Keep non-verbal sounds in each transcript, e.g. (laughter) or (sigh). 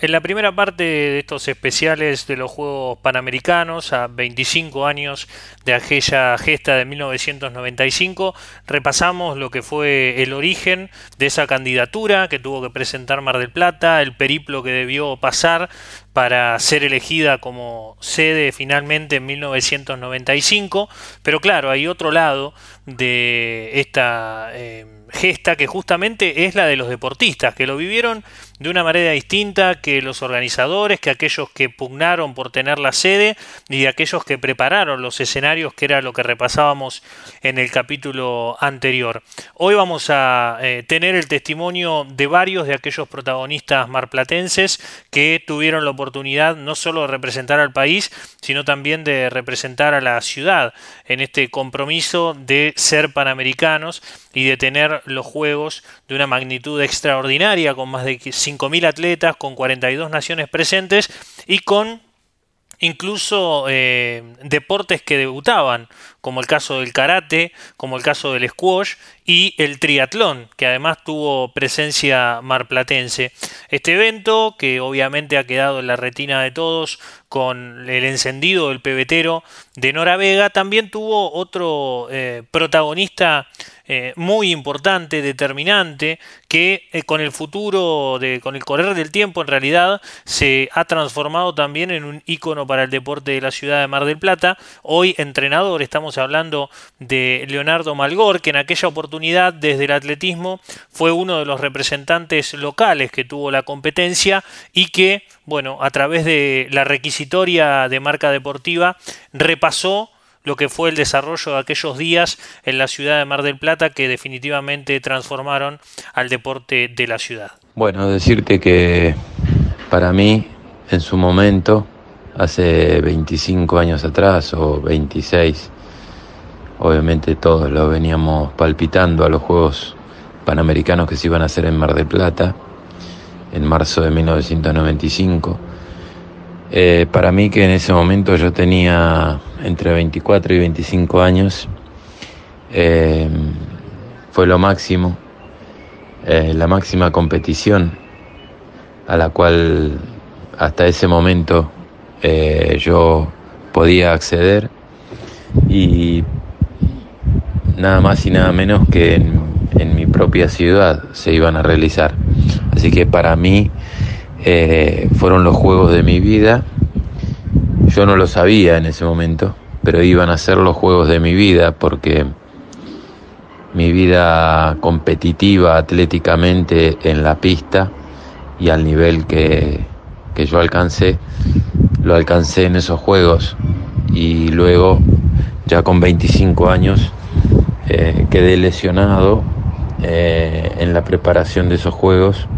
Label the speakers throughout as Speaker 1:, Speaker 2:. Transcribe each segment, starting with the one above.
Speaker 1: En la primera parte de estos especiales de los Juegos Panamericanos, a 25 años de aquella gesta de 1995, repasamos lo que fue el origen de esa candidatura que tuvo que presentar Mar del Plata, el periplo que debió pasar para ser elegida como sede finalmente en 1995, pero claro, hay otro lado de esta... Eh, gesta que justamente es la de los deportistas, que lo vivieron de una manera distinta que los organizadores, que aquellos que pugnaron por tener la sede y aquellos que prepararon los escenarios, que era lo que repasábamos en el capítulo anterior. Hoy vamos a eh, tener el testimonio de varios de aquellos protagonistas marplatenses que tuvieron la oportunidad no solo de representar al país, sino también de representar a la ciudad en este compromiso de ser panamericanos y de tener los Juegos de una magnitud extraordinaria, con más de 5.000 atletas, con 42 naciones presentes y con incluso eh, deportes que debutaban, como el caso del karate, como el caso del squash y el triatlón, que además tuvo presencia marplatense. Este evento, que obviamente ha quedado en la retina de todos con el encendido del pebetero de Nora Vega, también tuvo otro eh, protagonista eh, muy importante, determinante, que eh, con el futuro, de, con el correr del tiempo, en realidad se ha transformado también en un ícono para el deporte de la ciudad de Mar del Plata. Hoy entrenador, estamos hablando de Leonardo Malgor, que en aquella oportunidad desde el atletismo fue uno de los representantes locales que tuvo la competencia y que, bueno, a través de la requisitoria de marca deportiva repasó lo que fue el desarrollo de aquellos días en la ciudad de Mar del Plata que definitivamente transformaron al deporte de la ciudad.
Speaker 2: Bueno, decirte que para mí, en su momento, hace 25 años atrás o 26, obviamente todos lo veníamos palpitando a los Juegos Panamericanos que se iban a hacer en Mar del Plata, en marzo de 1995 eh, para mí que en ese momento yo tenía entre 24 y 25 años, eh, fue lo máximo, eh, la máxima competición a la cual hasta ese momento yo podía acceder y nada más y nada menos que en, en mi propia ciudad se iban a realizar. Así que para mí eh, fueron los juegos de mi vida. Yo no lo sabía en ese momento, pero iban a ser los juegos de mi vida porque mi vida competitiva atléticamente en la pista y al nivel que, que yo alcancé, lo alcancé en esos juegos y luego ya con 25 años eh, quedé lesionado eh, en la preparación de esos juegos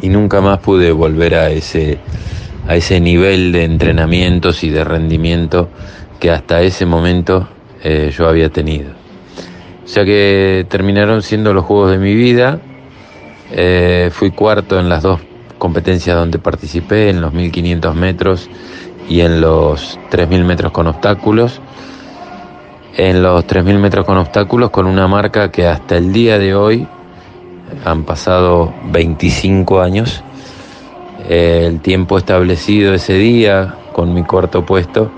Speaker 2: y nunca más pude volver a ese, a ese nivel de entrenamientos y de rendimiento que hasta ese momento eh, yo había tenido. O sea que terminaron siendo los juegos de mi vida. Fui cuarto en las dos competencias donde participé, en los 1500 metros y en los 3000 metros con obstáculos. En los 3000 metros con obstáculos con una marca que hasta el día de hoy han pasado 25 años. el tiempo establecido ese día con mi cuarto puesto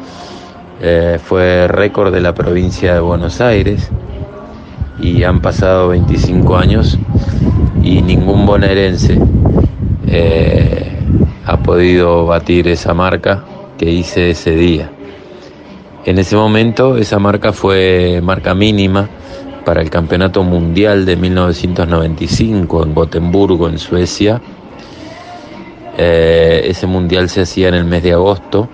Speaker 2: eh, fue récord de la provincia de Buenos Aires y han pasado 25 años y ningún bonaerense eh, ha podido batir esa marca que hice ese día. En ese momento esa marca fue marca mínima para el Campeonato Mundial de 1995 en Gotemburgo, en Suecia. Eh, ese mundial se hacía en el mes de agosto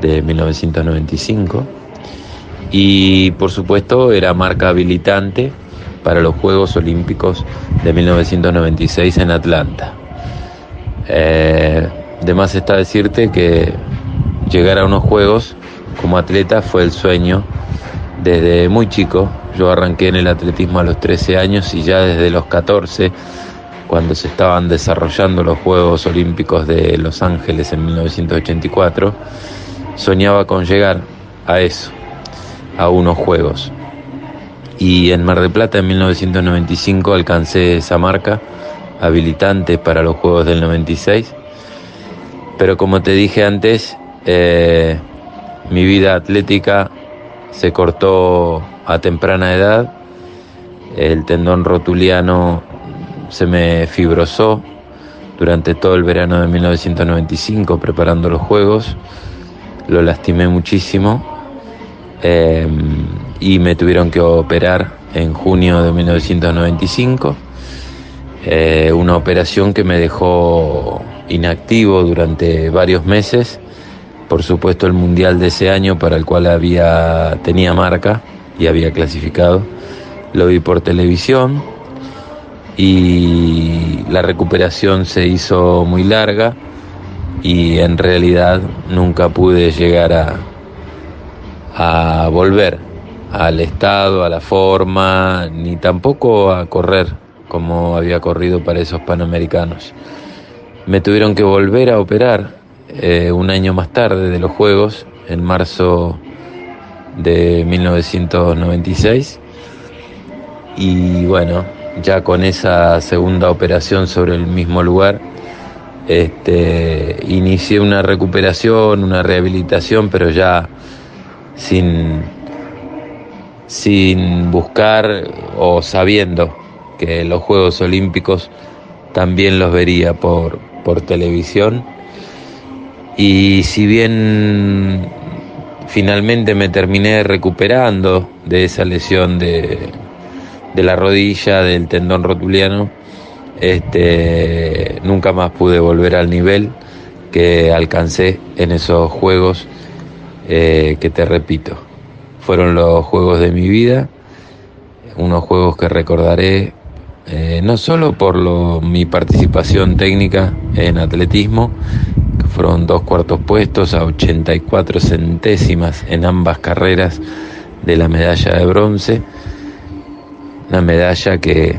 Speaker 2: de 1995 y por supuesto era marca habilitante para los Juegos Olímpicos de 1996 en Atlanta. Eh, de más está decirte que llegar a unos Juegos como atleta fue el sueño desde muy chico. Yo arranqué en el atletismo a los 13 años y ya desde los 14, cuando se estaban desarrollando los Juegos Olímpicos de Los Ángeles en 1984, soñaba con llegar a eso, a unos Juegos. Y en Mar del Plata en 1995 alcancé esa marca habilitante para los Juegos del 96 pero como te dije antes, eh, mi vida atlética se cortó a temprana edad, el tendón rotuliano se me fibrosó durante todo el verano de 1995 preparando los Juegos, lo lastimé muchísimo eh, y me tuvieron que operar en junio de 1995, eh, una operación que me dejó inactivo durante varios meses, por supuesto el mundial de ese año para el cual había tenía marca y había clasificado, lo vi por televisión y la recuperación se hizo muy larga y en realidad nunca pude llegar a, a volver al estado, a la forma, ni tampoco a correr como había corrido para esos panamericanos. Me tuvieron que volver a operar eh, un año más tarde de los Juegos, en marzo de 1996. Y bueno, ya con esa segunda operación sobre el mismo lugar, este, inicié una recuperación, una rehabilitación, pero ya sin, sin buscar o sabiendo que los Juegos Olímpicos también los vería por, por televisión. Y si bien finalmente me terminé recuperando de esa lesión de, de la rodilla, del tendón rotuliano, este, nunca más pude volver al nivel que alcancé en esos juegos eh, que te repito, fueron los juegos de mi vida, unos juegos que recordaré eh, no solo por mi participación técnica en atletismo, fueron dos cuartos puestos a 84 centésimas en ambas carreras de la medalla de bronce, una medalla que,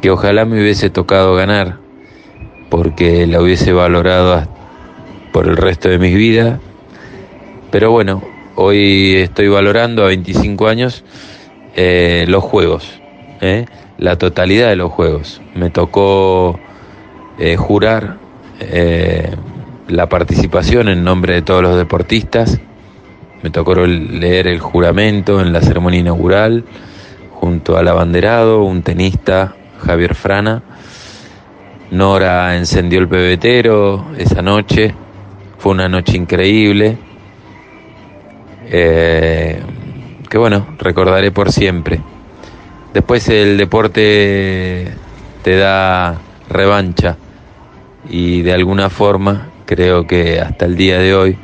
Speaker 2: que ojalá me hubiese tocado ganar, porque la hubiese valorado por el resto de mi vida, pero bueno, hoy estoy valorando a 25 años eh, los juegos, eh, la totalidad de los juegos. Me tocó eh, jurar la participación en nombre de todos los deportistas. Me tocó leer el juramento en la ceremonia inaugural junto al abanderado, un tenista, Javier Frana. Nora encendió el pebetero esa noche. Fue una noche increíble. Eh, que bueno, recordaré por siempre. Después el deporte te da revancha y de alguna forma creo que hasta el día de hoy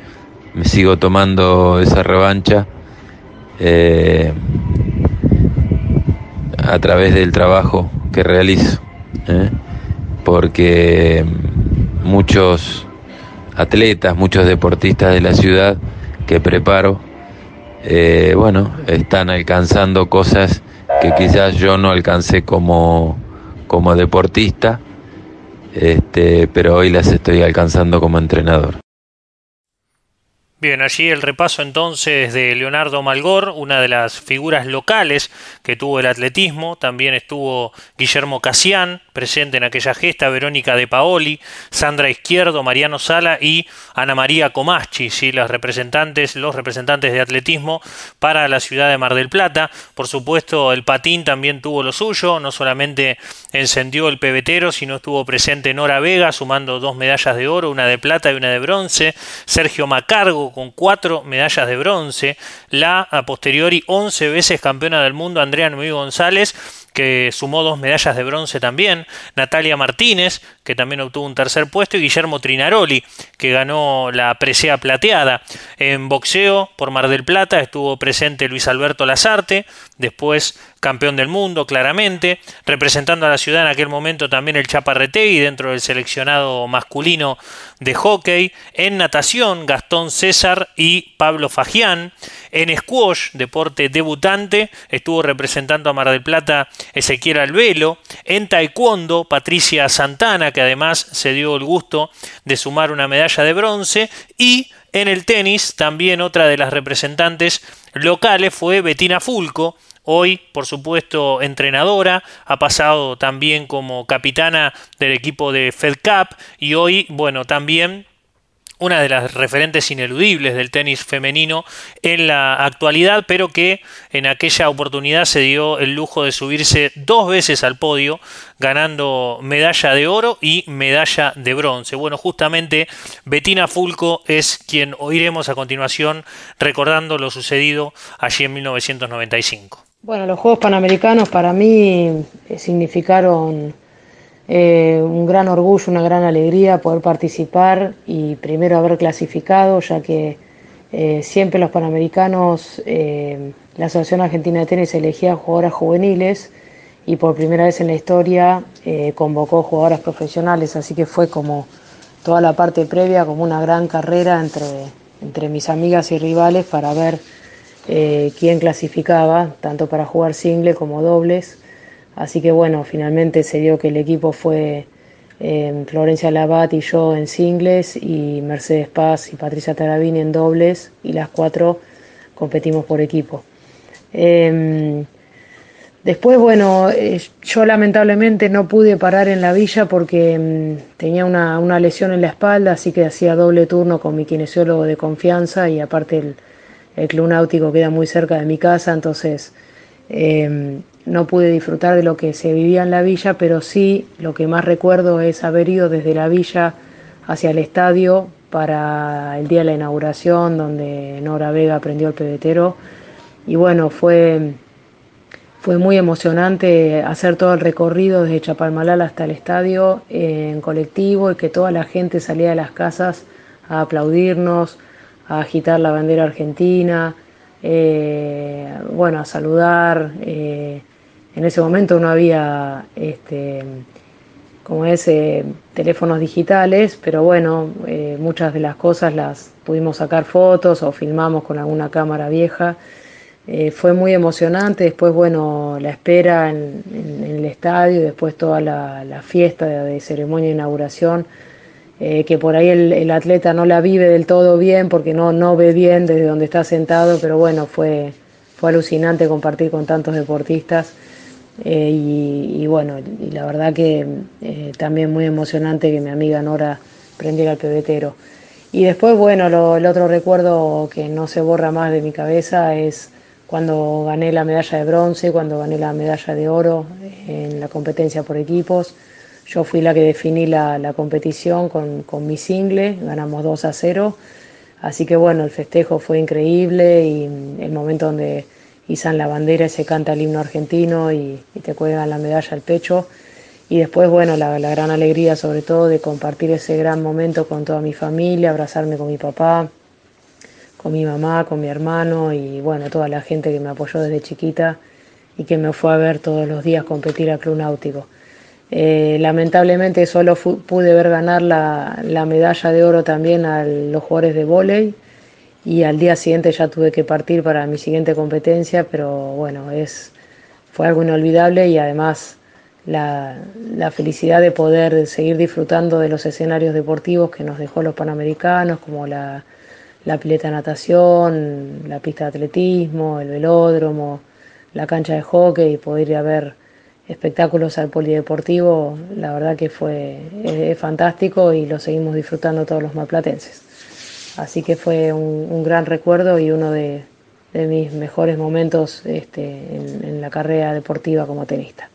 Speaker 2: me sigo tomando esa revancha eh, a través del trabajo que realizo, ¿eh? porque muchos atletas, muchos deportistas de la ciudad que preparo, eh, bueno, están alcanzando cosas que quizás yo no alcancé como, como deportista, este, pero hoy las estoy alcanzando como entrenador.
Speaker 1: Bien, allí el repaso entonces de Leonardo Malgor, una de las figuras locales que tuvo el atletismo. También estuvo Guillermo Casián, presente en aquella gesta, Verónica de Paoli, Sandra Izquierdo, Mariano Sala y Ana María Comaschi, ¿sí? las representantes, los representantes de atletismo para la ciudad de Mar del Plata. Por supuesto, el patín también tuvo lo suyo, no solamente encendió el pebetero, sino estuvo presente Nora Vega, sumando dos medallas de oro, una de plata y una de bronce. Sergio Macargo con cuatro medallas de bronce, la a posteriori 11 veces campeona del mundo Andrea Noemí González, que sumó dos medallas de bronce también, Natalia Martínez, que también obtuvo un tercer puesto, y Guillermo Trinaroli, que ganó la presea plateada. En boxeo, por Mar del Plata, estuvo presente Luis Alberto Lazarte, después campeón del mundo, claramente, representando a la ciudad en aquel momento también el Chaparretegui dentro del seleccionado masculino de hockey, en natación, Gastón César y Pablo Fagián, en squash, deporte debutante, estuvo representando a Mar del Plata Ezequiel Albelo, en taekwondo, Patricia Santana, que además se dio el gusto de sumar una medalla de bronce, y en el tenis, también otra de las representantes locales fue Betina Fulco, Hoy, por supuesto, entrenadora, ha pasado también como capitana del equipo de Fed Cup y hoy, bueno, también una de las referentes ineludibles del tenis femenino en la actualidad, pero que en aquella oportunidad se dio el lujo de subirse dos veces al podio, ganando medalla de oro y medalla de bronce. Bueno, justamente Bettina Fulco es quien oiremos a continuación recordando lo sucedido allí en 1995.
Speaker 3: Bueno, los Juegos Panamericanos para mí significaron eh, un gran orgullo, una gran alegría poder participar y primero haber clasificado, ya que eh, siempre los Panamericanos, eh, la Asociación Argentina de Tenis elegía jugadoras juveniles y por primera vez en la historia convocó jugadoras profesionales, así que fue como toda la parte previa, como una gran carrera entre, entre mis amigas y rivales para ver quién clasificaba, tanto para jugar single como dobles. Así que bueno, finalmente se dio que el equipo fue eh, Florencia Labat y yo en singles y Mercedes Paz y Patricia Tarabini en dobles y las cuatro competimos por equipo. Em, después, bueno, eh, yo lamentablemente no pude parar en la villa porque em, tenía una, una, lesión en la espalda, así que hacía doble turno con mi kinesiólogo de confianza y aparte el, el club náutico queda muy cerca de mi casa, entonces em, no pude disfrutar de lo que se vivía en la villa, pero sí lo que más recuerdo es haber ido desde la villa hacia el estadio para el día de la inauguración, donde Nora Vega aprendió el pebetero. Y bueno, fue, fue muy emocionante hacer todo el recorrido desde Chapalmalal hasta el estadio en colectivo y que toda la gente salía de las casas a aplaudirnos, a agitar la bandera argentina, eh, bueno, a saludar. Eh, en ese momento no había, este, como es, eh, teléfonos digitales, pero bueno, eh, muchas de las cosas las pudimos sacar fotos o filmamos con alguna cámara vieja. Fue muy emocionante, después bueno, la espera en, el estadio, después toda la, fiesta de, ceremonia de inauguración, que por ahí el, atleta no la vive del todo bien porque no, no ve bien desde donde está sentado, pero bueno, fue, fue alucinante compartir con tantos deportistas. Eh, y, bueno, y la verdad que eh, también muy emocionante que mi amiga Nora prendiera el pebetero. Y después, bueno, el otro recuerdo que no se borra más de mi cabeza es cuando gané la medalla de bronce, cuando gané la medalla de oro en la competencia por equipos. Yo fui la que definí la, la competición con, con, mi single, ganamos 2 a 0. Así que bueno, el festejo fue increíble y el momento donde izan la bandera y se canta el himno argentino y, te cuelgan la medalla al pecho. Y después, bueno, la, gran alegría sobre todo de compartir ese gran momento con toda mi familia, abrazarme con mi papá, con mi mamá, con mi hermano y bueno, toda la gente que me apoyó desde chiquita y que me fue a ver todos los días competir al Club Náutico. Eh, lamentablemente solo pude ver ganar la, la, medalla de oro también a los jugadores de vóley y al día siguiente ya tuve que partir para mi siguiente competencia, pero bueno, es, fue algo inolvidable y además la, felicidad de poder seguir disfrutando de los escenarios deportivos que nos dejó los Panamericanos, como la, la pileta de natación, la pista de atletismo, el velódromo, la cancha de hockey y poder ir a ver espectáculos al polideportivo, la verdad que fue fantástico y lo seguimos disfrutando todos los malplatenses. Así que fue un, gran recuerdo y uno de, mis mejores momentos este, en, la carrera deportiva como tenista.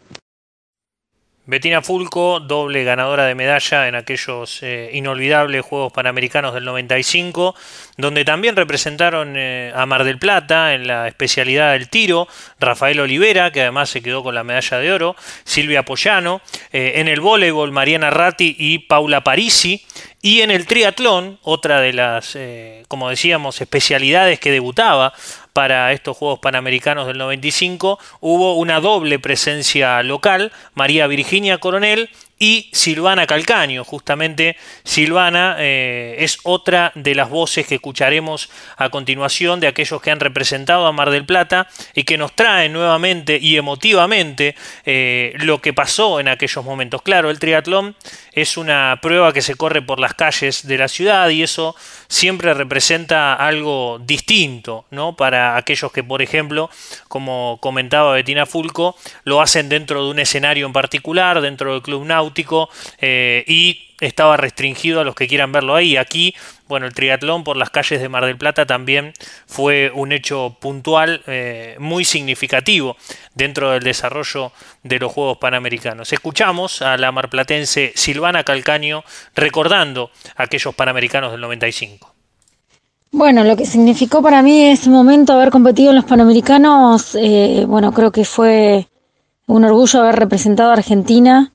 Speaker 1: Bettina Fulco, doble ganadora de medalla en aquellos eh, inolvidables Juegos Panamericanos del 95, donde también representaron eh, a Mar del Plata en la especialidad del tiro, Rafael Olivera, que además se quedó con la medalla de oro, Silvia Pollano, eh, en el voleibol Mariana Ratti y Paula Parisi, y en el triatlón, otra de las, como decíamos, especialidades que debutaba para estos Juegos Panamericanos del 95, hubo una doble presencia local, María Virginia Coronel y Silvana Calcaño. Justamente Silvana eh, es otra de las voces que escucharemos a continuación de aquellos que han representado a Mar del Plata y que nos traen nuevamente y emotivamente eh, lo que pasó en aquellos momentos. Claro, el triatlón es una prueba que se corre por las calles de la ciudad y eso siempre representa algo distinto ¿no? para a aquellos que, por ejemplo, como comentaba Betina Fulco, lo hacen dentro de un escenario en particular, dentro del club náutico, eh, y estaba restringido a los que quieran verlo ahí. Aquí, bueno, el triatlón por las calles de Mar del Plata también fue un hecho puntual eh, muy significativo dentro del desarrollo de los Juegos Panamericanos. Escuchamos a la marplatense Silvana Calcaño recordando aquellos Panamericanos del 95.
Speaker 4: Bueno, lo que significó para mí ese momento haber competido en los Panamericanos, eh, bueno, creo que fue un orgullo haber representado a Argentina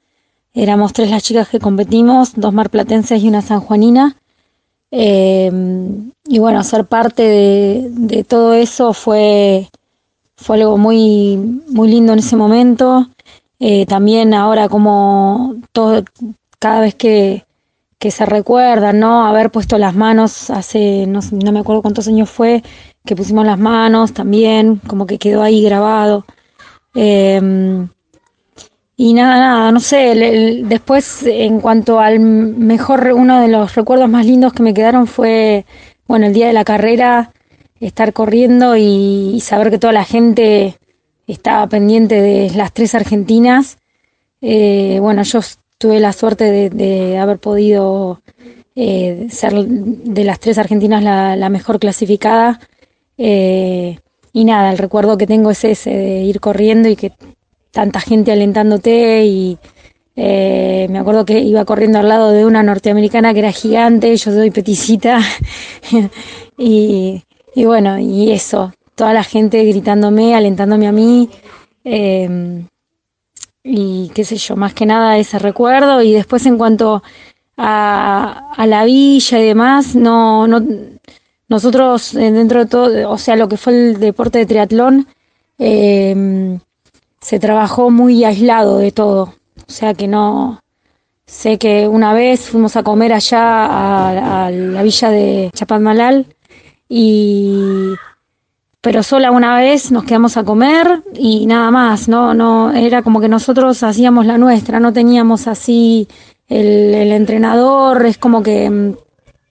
Speaker 4: Éramos tres las chicas que competimos, dos marplatenses y una sanjuanina. Eh, y bueno, ser parte de, todo eso fue, fue algo muy, muy lindo en ese momento. Eh, también ahora como todo, cada vez que, que se recuerda, ¿no? Haber puesto las manos hace, no, no, me acuerdo cuántos años fue, que pusimos las manos también, como que quedó ahí grabado. Eh, y nada, nada, no sé, después en cuanto al mejor, uno de los recuerdos más lindos que me quedaron fue, bueno, el día de la carrera, estar corriendo y, saber que toda la gente estaba pendiente de las tres argentinas. Eh, bueno, yo tuve la suerte de, haber podido eh, ser de las tres argentinas la, mejor clasificada. Eh, y nada, el recuerdo que tengo es ese, de ir corriendo y que tanta gente alentándote y eh, me acuerdo que iba corriendo al lado de una norteamericana que era gigante, yo soy peticita (laughs) y, bueno, y eso, toda la gente gritándome, alentándome a mí y qué sé yo, más que nada ese recuerdo y después en cuanto a, a la villa y demás, no, no, nosotros eh, dentro de todo, o sea, lo que fue el deporte de triatlón, eh, se trabajó muy aislado de todo. O sea que no. Sé que una vez fuimos a comer allá a, la villa de Chapadmalal y pero sola una vez nos quedamos a comer y nada más, no, no, era como que nosotros hacíamos la nuestra, no teníamos así el, entrenador, es como que,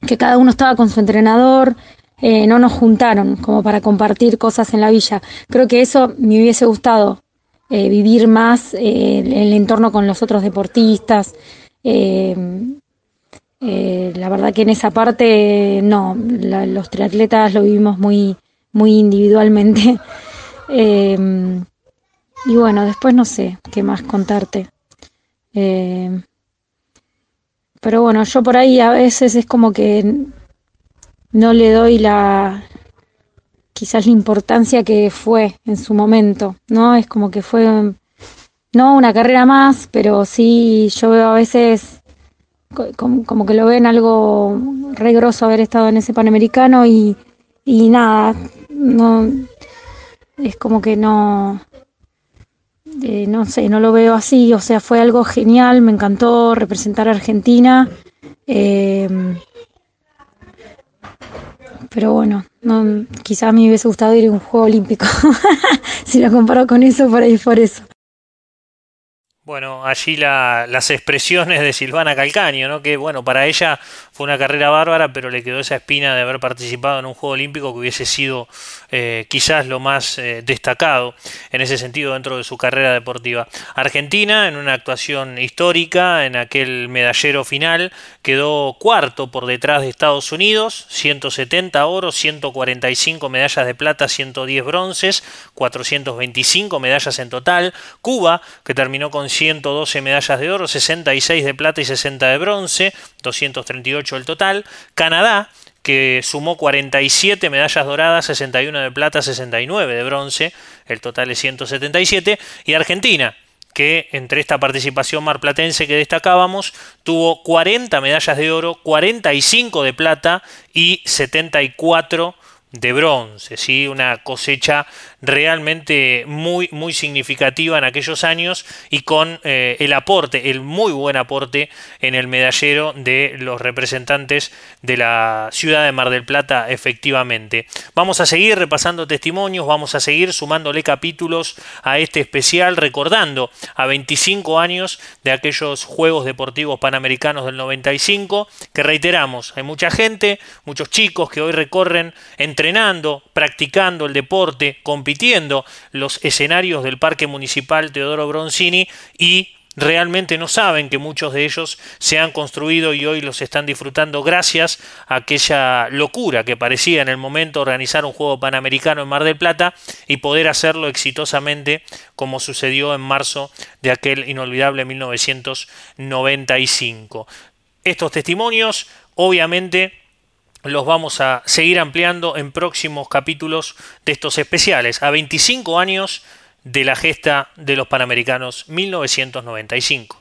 Speaker 4: que, cada uno estaba con su entrenador, eh, no nos juntaron como para compartir cosas en la villa. Creo que eso me hubiese gustado eh, vivir más eh, el entorno con los otros deportistas. La verdad que en esa parte no, los triatletas lo vivimos muy, muy individualmente. (laughs) y bueno, después no sé qué más contarte. pero bueno, yo por ahí a veces es como que no le doy la, quizás la importancia que fue en su momento, ¿no? Es como que fue, no una carrera más, pero sí yo veo a veces como, que lo ven algo re haber estado en ese Panamericano y, y nada, no, es como que no, eh, no sé, no lo veo así, o sea, fue algo genial, me encantó representar a Argentina. Eh, pero bueno, no, quizás me hubiese gustado ir a un juego olímpico. (laughs) si lo comparo con eso, por ahí por eso.
Speaker 1: Bueno, allí las expresiones de Silvana Calcaño, ¿no? que bueno, para ella fue una carrera bárbara, pero le quedó esa espina de haber participado en un Juego Olímpico que hubiese sido eh, quizás lo más eh, destacado en ese sentido dentro de su carrera deportiva. Argentina, en una actuación histórica, en aquel medallero final, quedó cuarto por detrás de Estados Unidos, 170 oro, 145 medallas de plata, 110 bronces, 425 medallas en total. Cuba, que terminó con 112 medallas de oro, 66 de plata y 60 de bronce, 238 el total. Canadá, que sumó 47 medallas doradas, 61 de plata, 69 de bronce, el total es 177. Y Argentina, que entre esta participación marplatense que destacábamos, tuvo 40 medallas de oro, 45 de plata y 74 de bronce, ¿sí? una cosecha realmente muy, muy significativa en aquellos años y con eh, el aporte, el muy buen aporte en el medallero de los representantes de la ciudad de Mar del Plata, efectivamente. Vamos a seguir repasando testimonios, vamos a seguir sumándole capítulos a este especial, recordando a 25 años de aquellos Juegos Deportivos Panamericanos del 95, que reiteramos, hay mucha gente, muchos chicos que hoy recorren entrenando practicando el deporte, compitiendo los escenarios del Parque Municipal Teodoro Bronzini y realmente no saben que muchos de ellos se han construido y hoy los están disfrutando gracias a aquella locura que parecía en el momento organizar un juego panamericano en Mar del Plata y poder hacerlo exitosamente como sucedió en marzo de aquel inolvidable 1995. Estos testimonios obviamente los vamos a seguir ampliando en próximos capítulos de estos especiales. A 25 años de la gesta de los Panamericanos 1995.